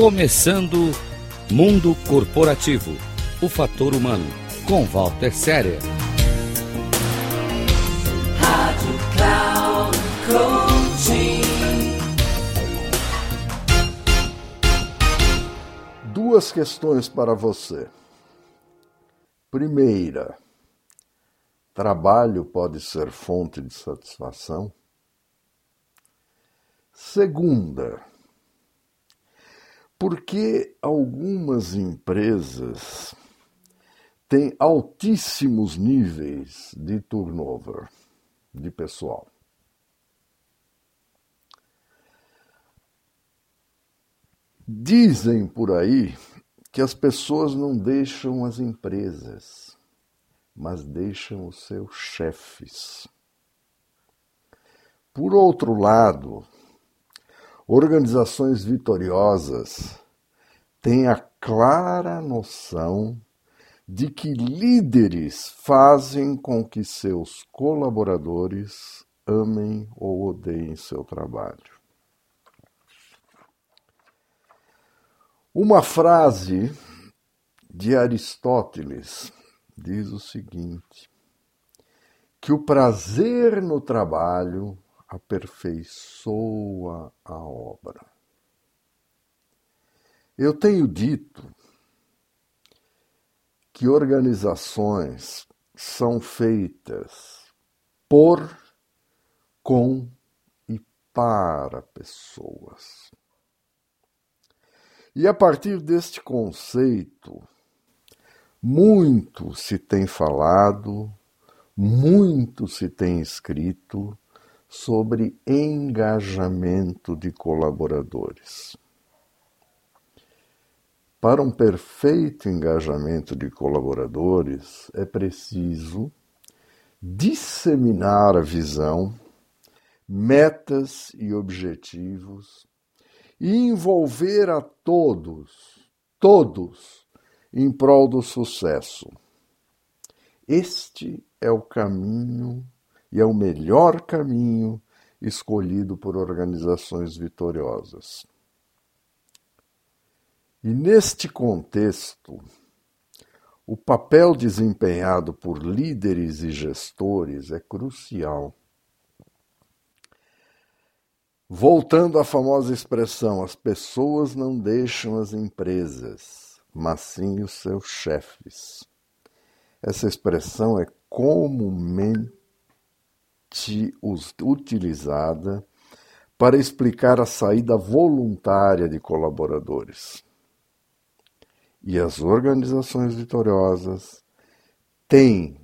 Começando Mundo Corporativo O Fator Humano, com Walter Séria. Rádio Cloud Coaching. Duas questões para você. Primeira, trabalho pode ser fonte de satisfação? Segunda, por que algumas empresas têm altíssimos níveis de turnover de pessoal? Dizem por aí que as pessoas não deixam as empresas, mas deixam os seus chefes. Por outro lado, Organizações vitoriosas têm a clara noção de que líderes fazem com que seus colaboradores amem ou odeiem seu trabalho. Uma frase de Aristóteles diz o seguinte: que o prazer no trabalho aperfeiçoa a obra. Eu tenho dito que organizações são feitas por, com e para pessoas. E a partir deste conceito, muito se tem falado, muito se tem escrito sobre engajamento de colaboradores. Para um perfeito engajamento de colaboradores, é preciso disseminar a visão, metas e objetivos e envolver a todos, todos, em prol do sucesso. Este é o caminho e é o melhor caminho escolhido por organizações vitoriosas. E neste contexto, o papel desempenhado por líderes e gestores é crucial. Voltando à famosa expressão, as pessoas não deixam as empresas, mas sim os seus chefes. Essa expressão é comumente utilizada para explicar a saída voluntária de colaboradores. E as organizações vitoriosas têm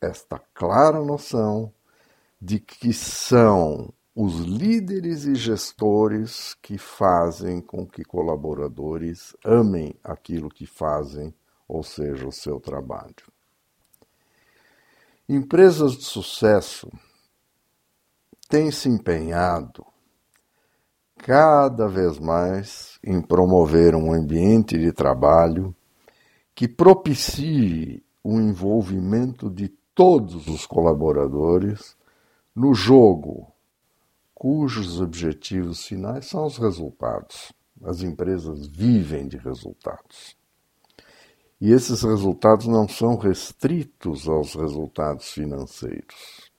esta clara noção de que são os líderes e gestores que fazem com que colaboradores amem aquilo que fazem, ou seja, o seu trabalho. Empresas de sucesso tem se empenhado cada vez mais em promover um ambiente de trabalho que propicie o envolvimento de todos os colaboradores no jogo, cujos objetivos finais são os resultados. As empresas vivem de resultados. E esses resultados não são restritos aos resultados financeiros.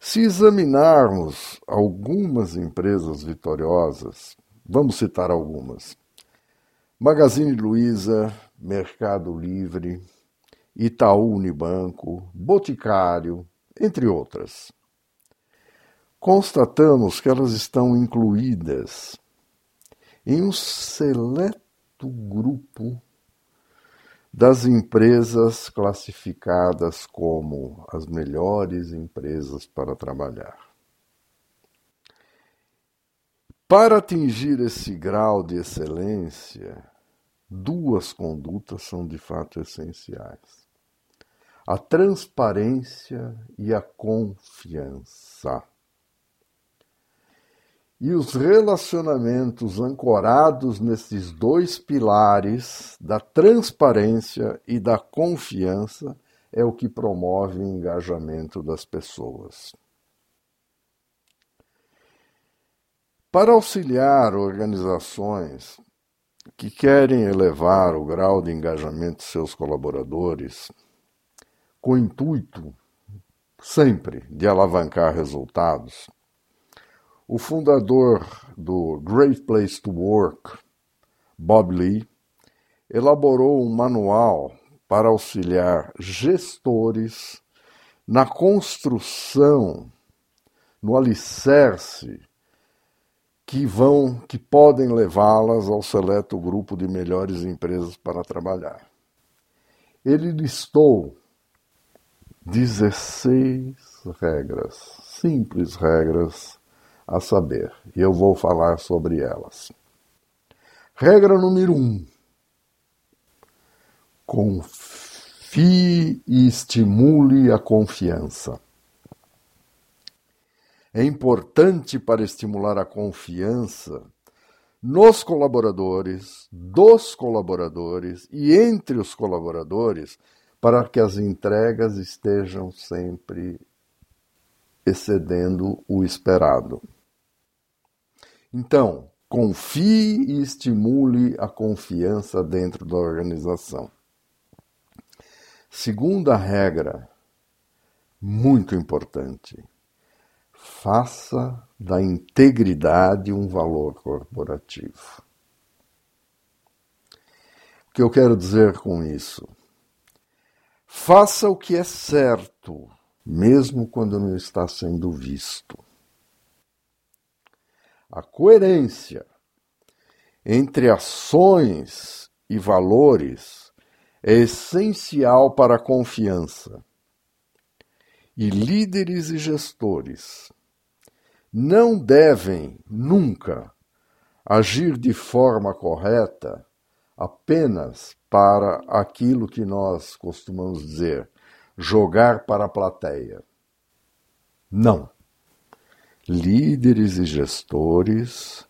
Se examinarmos algumas empresas vitoriosas, vamos citar algumas: Magazine Luiza, Mercado Livre, Itaú Unibanco, Boticário, entre outras. Constatamos que elas estão incluídas em um seleto grupo das empresas classificadas como as melhores empresas para trabalhar. Para atingir esse grau de excelência, duas condutas são de fato essenciais: a transparência e a confiança. E os relacionamentos ancorados nesses dois pilares da transparência e da confiança é o que promove o engajamento das pessoas. Para auxiliar organizações que querem elevar o grau de engajamento de seus colaboradores, com o intuito sempre de alavancar resultados, o fundador do Great Place to Work, Bob Lee, elaborou um manual para auxiliar gestores na construção, no alicerce que vão, que podem levá-las ao seleto grupo de melhores empresas para trabalhar. Ele listou 16 regras, simples regras a saber, e eu vou falar sobre elas. Regra número 1. Um, confie e estimule a confiança. É importante para estimular a confiança nos colaboradores, dos colaboradores e entre os colaboradores para que as entregas estejam sempre excedendo o esperado. Então, confie e estimule a confiança dentro da organização. Segunda regra, muito importante: faça da integridade um valor corporativo. O que eu quero dizer com isso? Faça o que é certo, mesmo quando não está sendo visto. A coerência entre ações e valores é essencial para a confiança. E líderes e gestores não devem nunca agir de forma correta apenas para aquilo que nós costumamos dizer, jogar para a plateia. Não. Líderes e gestores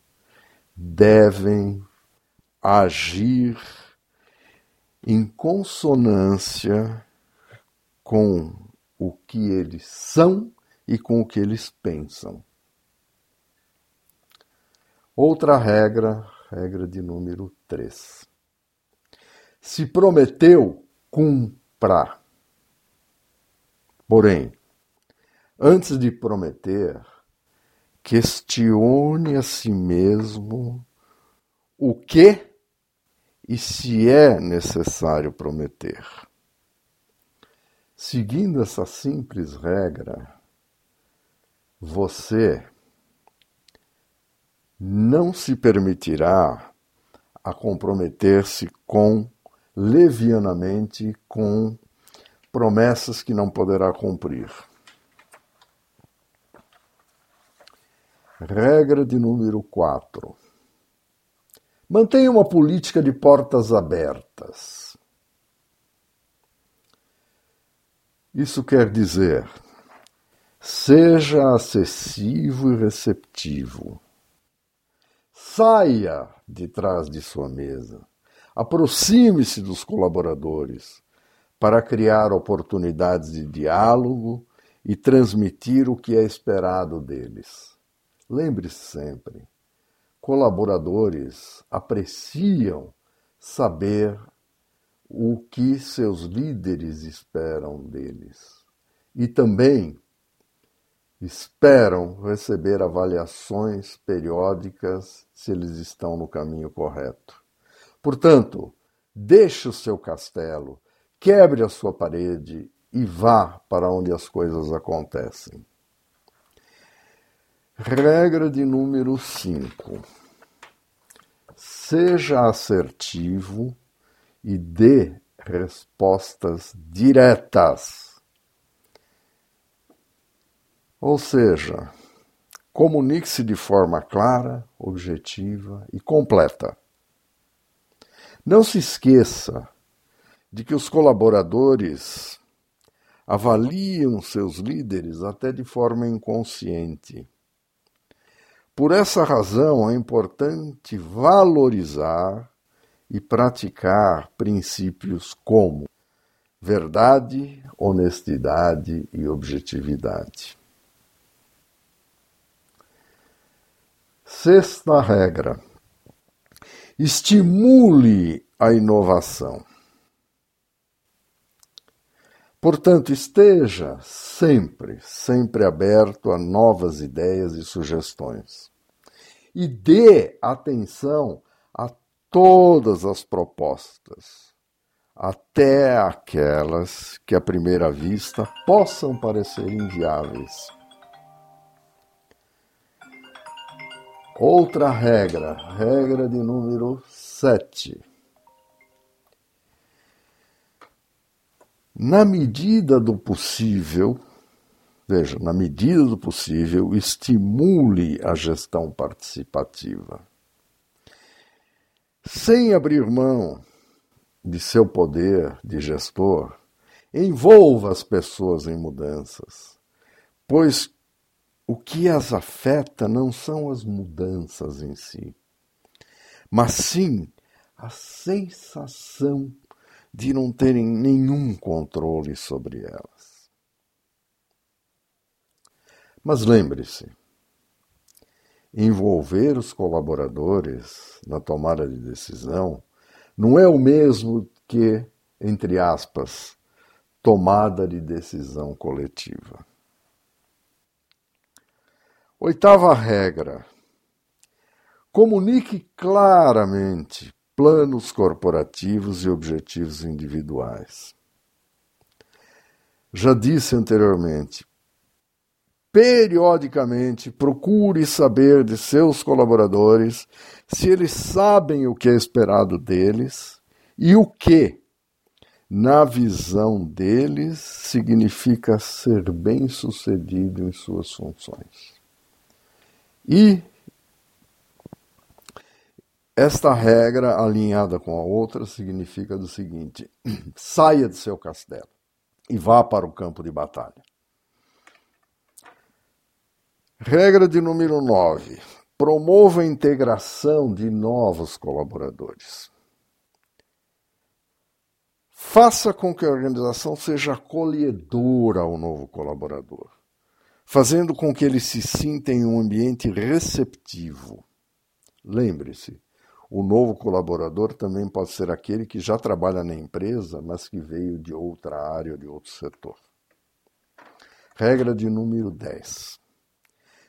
devem agir em consonância com o que eles são e com o que eles pensam. Outra regra, regra de número 3. Se prometeu, cumpra. Porém, antes de prometer, questione a si mesmo o que e se é necessário prometer. Seguindo essa simples regra, você não se permitirá a comprometer-se com levianamente com promessas que não poderá cumprir. Regra de número 4. Mantenha uma política de portas abertas. Isso quer dizer, seja acessível e receptivo. Saia de trás de sua mesa. Aproxime-se dos colaboradores para criar oportunidades de diálogo e transmitir o que é esperado deles. Lembre-se sempre: colaboradores apreciam saber o que seus líderes esperam deles e também esperam receber avaliações periódicas se eles estão no caminho correto. Portanto, deixe o seu castelo, quebre a sua parede e vá para onde as coisas acontecem. Regra de número 5. Seja assertivo e dê respostas diretas. Ou seja, comunique-se de forma clara, objetiva e completa. Não se esqueça de que os colaboradores avaliam seus líderes até de forma inconsciente. Por essa razão, é importante valorizar e praticar princípios como verdade, honestidade e objetividade. Sexta regra: estimule a inovação. Portanto, esteja sempre, sempre aberto a novas ideias e sugestões. E dê atenção a todas as propostas, até aquelas que à primeira vista possam parecer inviáveis. Outra regra, regra de número 7. Na medida do possível, veja, na medida do possível, estimule a gestão participativa. Sem abrir mão de seu poder de gestor, envolva as pessoas em mudanças, pois o que as afeta não são as mudanças em si, mas sim a sensação de não terem nenhum controle sobre elas. Mas lembre-se, envolver os colaboradores na tomada de decisão não é o mesmo que, entre aspas, tomada de decisão coletiva. Oitava regra: comunique claramente planos corporativos e objetivos individuais. Já disse anteriormente, periodicamente procure saber de seus colaboradores se eles sabem o que é esperado deles e o que, na visão deles, significa ser bem-sucedido em suas funções. E esta regra, alinhada com a outra, significa do seguinte: saia de seu castelo e vá para o campo de batalha. Regra de número 9. Promova a integração de novos colaboradores. Faça com que a organização seja acolhedora ao novo colaborador, fazendo com que ele se sinta em um ambiente receptivo. Lembre-se, o novo colaborador também pode ser aquele que já trabalha na empresa, mas que veio de outra área ou de outro setor. Regra de número 10.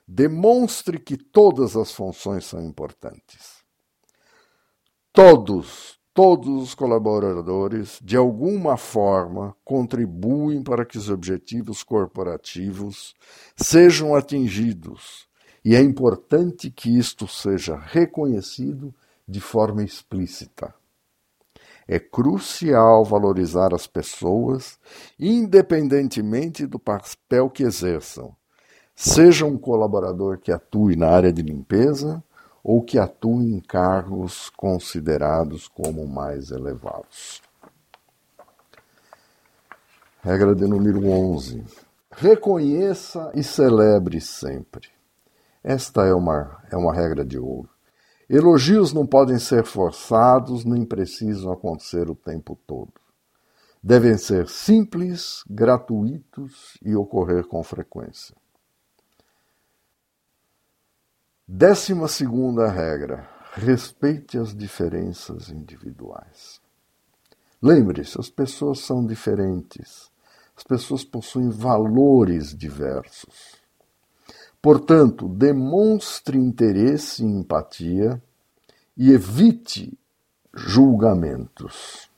Demonstre que todas as funções são importantes. Todos, todos os colaboradores, de alguma forma, contribuem para que os objetivos corporativos sejam atingidos. E é importante que isto seja reconhecido de forma explícita. É crucial valorizar as pessoas, independentemente do papel que exerçam, seja um colaborador que atue na área de limpeza ou que atue em cargos considerados como mais elevados. Regra de número 11. Reconheça e celebre sempre. Esta é uma, é uma regra de ouro. Elogios não podem ser forçados nem precisam acontecer o tempo todo. Devem ser simples, gratuitos e ocorrer com frequência. Décima segunda regra: respeite as diferenças individuais. Lembre-se, as pessoas são diferentes. As pessoas possuem valores diversos. Portanto, demonstre interesse e empatia e evite julgamentos.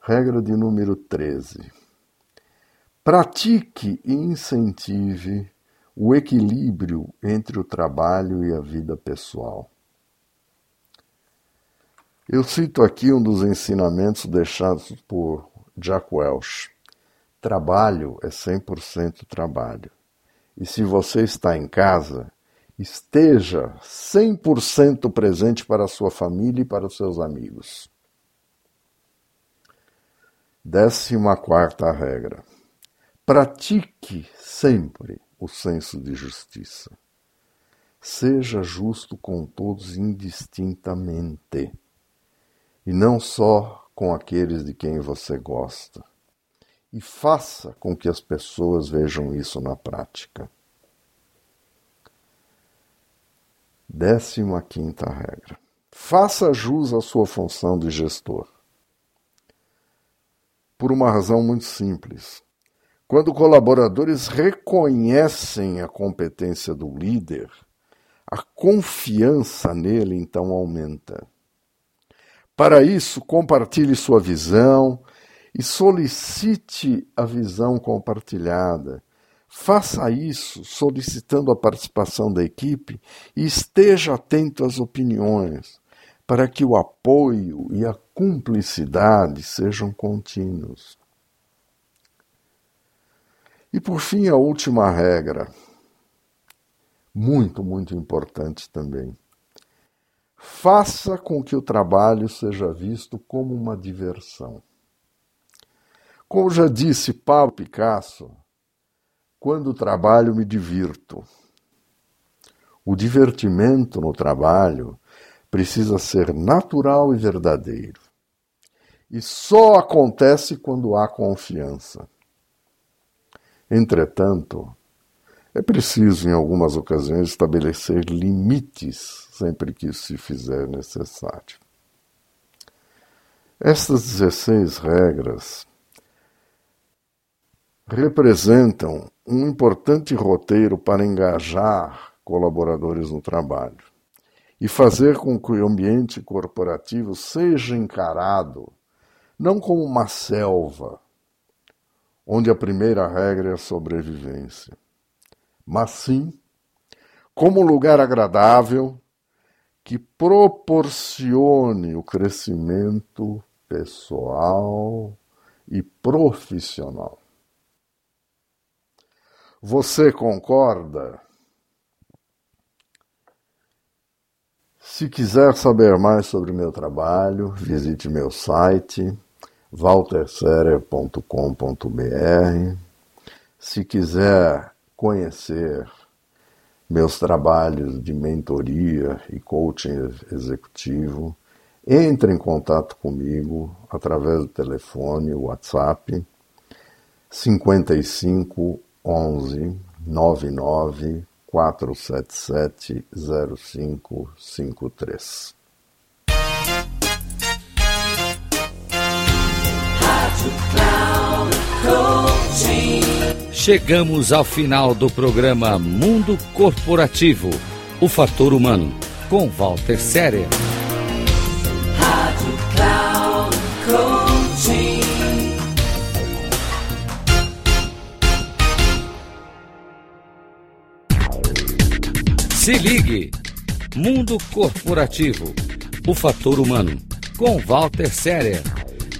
Regra de número 13. Pratique e incentive o equilíbrio entre o trabalho e a vida pessoal. Eu cito aqui um dos ensinamentos deixados por Jack Welch. Trabalho é 100% trabalho. E se você está em casa, esteja 100% presente para a sua família e para os seus amigos. Décima quarta regra. Pratique sempre o senso de justiça. Seja justo com todos indistintamente, e não só com aqueles de quem você gosta e faça com que as pessoas vejam isso na prática. Décima quinta regra. Faça jus à sua função de gestor. Por uma razão muito simples. Quando colaboradores reconhecem a competência do líder, a confiança nele então aumenta. Para isso, compartilhe sua visão e solicite a visão compartilhada. Faça isso solicitando a participação da equipe e esteja atento às opiniões, para que o apoio e a cumplicidade sejam contínuos. E por fim, a última regra, muito, muito importante também. Faça com que o trabalho seja visto como uma diversão. Como já disse Pablo Picasso, quando trabalho me divirto. O divertimento no trabalho precisa ser natural e verdadeiro. E só acontece quando há confiança. Entretanto, é preciso, em algumas ocasiões, estabelecer limites sempre que isso se fizer necessário. Estas 16 regras representam um importante roteiro para engajar colaboradores no trabalho e fazer com que o ambiente corporativo seja encarado não como uma selva, onde a primeira regra é a sobrevivência, mas sim como um lugar agradável que proporcione o crescimento pessoal e profissional. Você concorda? Se quiser saber mais sobre meu trabalho, visite meu site walterserer.com.br. Se quiser conhecer meus trabalhos de mentoria e coaching executivo, entre em contato comigo através do telefone, WhatsApp 55 11 99 477 0553. Chegamos ao final do programa Mundo Corporativo, o fator humano, com Walter Séria. Se ligue! Mundo Corporativo, o fator humano, com Walter Séria.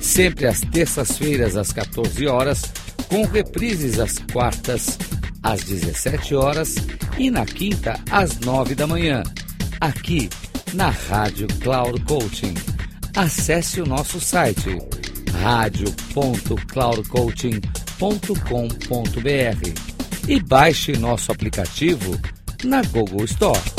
Sempre às terças-feiras, às 14 horas, com reprises às quartas, às 17 horas e na quinta, às 9 da manhã, aqui na Rádio Cloud Coaching. Acesse o nosso site radio.cloudcoaching.com.br e baixe nosso aplicativo na Google Store.